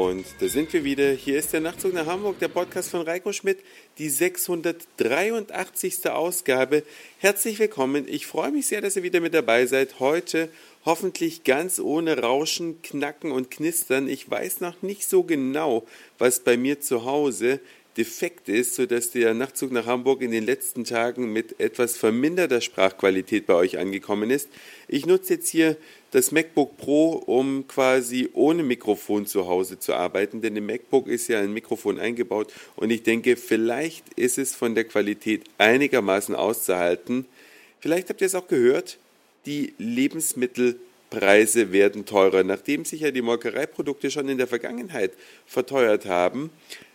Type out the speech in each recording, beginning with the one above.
Und da sind wir wieder. Hier ist der Nachtzug nach Hamburg, der Podcast von Reiko Schmidt, die 683. Ausgabe. Herzlich willkommen. Ich freue mich sehr, dass ihr wieder mit dabei seid. Heute hoffentlich ganz ohne Rauschen, Knacken und Knistern. Ich weiß noch nicht so genau, was bei mir zu Hause defekt ist, sodass der Nachtzug nach Hamburg in den letzten Tagen mit etwas verminderter Sprachqualität bei euch angekommen ist. Ich nutze jetzt hier das MacBook Pro, um quasi ohne Mikrofon zu Hause zu arbeiten, denn im MacBook ist ja ein Mikrofon eingebaut und ich denke, vielleicht ist es von der Qualität einigermaßen auszuhalten. Vielleicht habt ihr es auch gehört, die Lebensmittelpreise werden teurer. Nachdem sich ja die Molkereiprodukte schon in der Vergangenheit verteuert haben,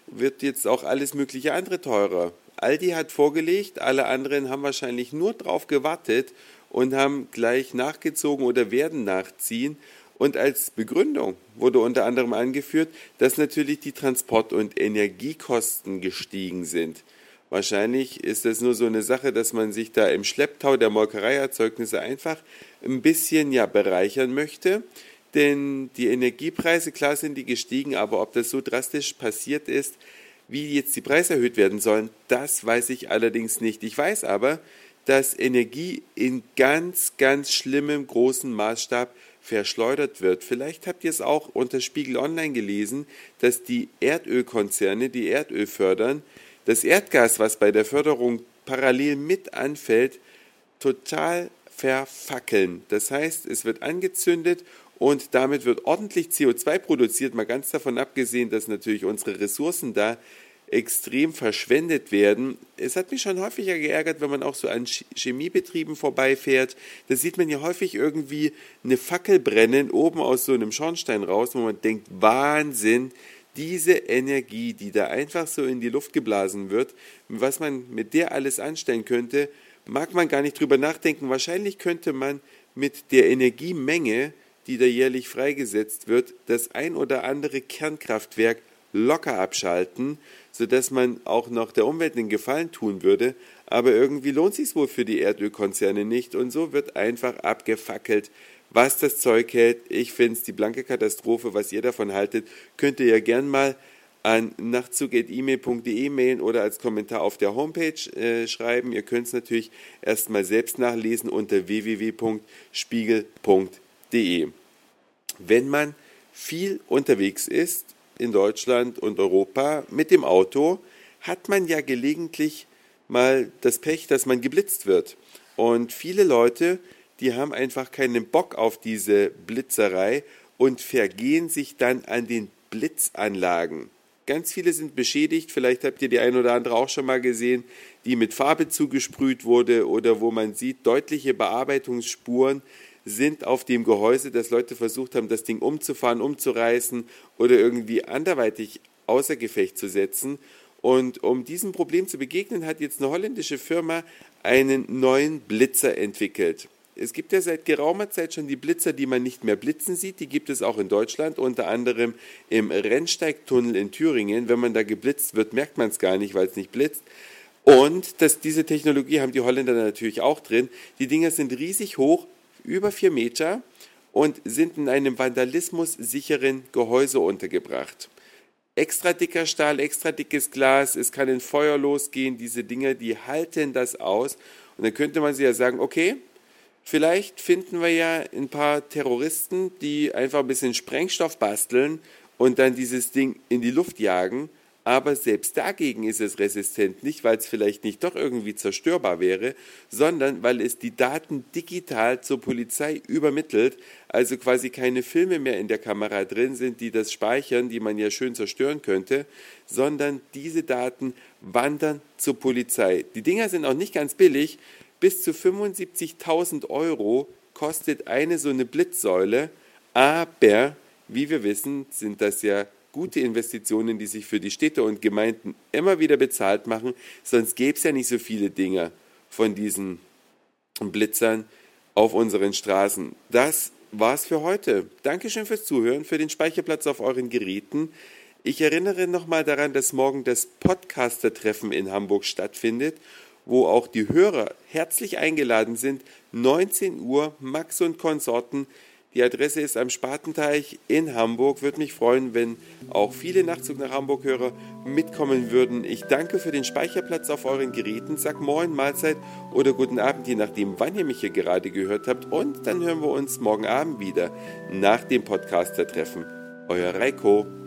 wird jetzt auch alles mögliche andere teurer. Aldi hat vorgelegt, alle anderen haben wahrscheinlich nur drauf gewartet und haben gleich nachgezogen oder werden nachziehen. Und als Begründung wurde unter anderem angeführt, dass natürlich die Transport- und Energiekosten gestiegen sind. Wahrscheinlich ist das nur so eine Sache, dass man sich da im Schlepptau der Molkereierzeugnisse einfach ein bisschen ja bereichern möchte denn die Energiepreise, klar sind die gestiegen, aber ob das so drastisch passiert ist, wie jetzt die Preise erhöht werden sollen, das weiß ich allerdings nicht. Ich weiß aber, dass Energie in ganz, ganz schlimmem großen Maßstab verschleudert wird. Vielleicht habt ihr es auch unter Spiegel Online gelesen, dass die Erdölkonzerne, die Erdöl fördern, das Erdgas, was bei der Förderung parallel mit anfällt, total verfackeln. Das heißt, es wird angezündet und damit wird ordentlich CO2 produziert, mal ganz davon abgesehen, dass natürlich unsere Ressourcen da extrem verschwendet werden. Es hat mich schon häufiger geärgert, wenn man auch so an Chemiebetrieben vorbeifährt. Da sieht man ja häufig irgendwie eine Fackel brennen, oben aus so einem Schornstein raus, wo man denkt, Wahnsinn, diese Energie, die da einfach so in die Luft geblasen wird, was man mit der alles anstellen könnte, mag man gar nicht drüber nachdenken. Wahrscheinlich könnte man mit der Energiemenge die da jährlich freigesetzt wird, das ein oder andere Kernkraftwerk locker abschalten, sodass man auch noch der Umwelt einen Gefallen tun würde. Aber irgendwie lohnt sich wohl für die Erdölkonzerne nicht und so wird einfach abgefackelt, was das Zeug hält. Ich finde es die blanke Katastrophe. Was ihr davon haltet, könnt ihr ja gern mal an nachtzug.email.de mailen oder als Kommentar auf der Homepage äh, schreiben. Ihr könnt es natürlich erstmal selbst nachlesen unter www.spiegel.de. Wenn man viel unterwegs ist in Deutschland und Europa mit dem Auto, hat man ja gelegentlich mal das Pech, dass man geblitzt wird. Und viele Leute, die haben einfach keinen Bock auf diese Blitzerei und vergehen sich dann an den Blitzanlagen. Ganz viele sind beschädigt, vielleicht habt ihr die ein oder andere auch schon mal gesehen, die mit Farbe zugesprüht wurde oder wo man sieht deutliche Bearbeitungsspuren sind auf dem Gehäuse, dass Leute versucht haben, das Ding umzufahren, umzureißen oder irgendwie anderweitig außer Gefecht zu setzen. Und um diesem Problem zu begegnen, hat jetzt eine holländische Firma einen neuen Blitzer entwickelt. Es gibt ja seit geraumer Zeit schon die Blitzer, die man nicht mehr blitzen sieht. Die gibt es auch in Deutschland, unter anderem im Rennsteigtunnel in Thüringen. Wenn man da geblitzt wird, merkt man es gar nicht, weil es nicht blitzt. Und das, diese Technologie haben die Holländer natürlich auch drin. Die Dinger sind riesig hoch, über vier Meter und sind in einem vandalismussicheren Gehäuse untergebracht. Extra dicker Stahl, extra dickes Glas, es kann in Feuer losgehen, diese Dinger, die halten das aus. Und dann könnte man sich ja sagen, okay, vielleicht finden wir ja ein paar Terroristen, die einfach ein bisschen Sprengstoff basteln und dann dieses Ding in die Luft jagen aber selbst dagegen ist es resistent, nicht weil es vielleicht nicht doch irgendwie zerstörbar wäre, sondern weil es die Daten digital zur Polizei übermittelt, also quasi keine Filme mehr in der Kamera drin sind, die das speichern, die man ja schön zerstören könnte, sondern diese Daten wandern zur Polizei. Die Dinger sind auch nicht ganz billig, bis zu 75.000 Euro kostet eine so eine Blitzsäule, aber wie wir wissen, sind das ja gute Investitionen, die sich für die Städte und Gemeinden immer wieder bezahlt machen. Sonst gäbe es ja nicht so viele Dinge von diesen Blitzern auf unseren Straßen. Das war's für heute. Dankeschön fürs Zuhören, für den Speicherplatz auf euren Geräten. Ich erinnere nochmal daran, dass morgen das Podcaster-Treffen in Hamburg stattfindet, wo auch die Hörer herzlich eingeladen sind. 19 Uhr, Max und Konsorten Die Adresse ist am Spatenteich in Hamburg. Würde mich freuen, wenn auch viele Nachtzug nach Hamburg-Hörer mitkommen würden. Ich danke für den Speicherplatz auf euren Geräten. Sag Moin, Mahlzeit oder guten Abend, je nachdem, wann ihr mich hier gerade gehört habt. Und dann hören wir uns morgen Abend wieder nach dem Podcaster-Treffen. Euer Reiko.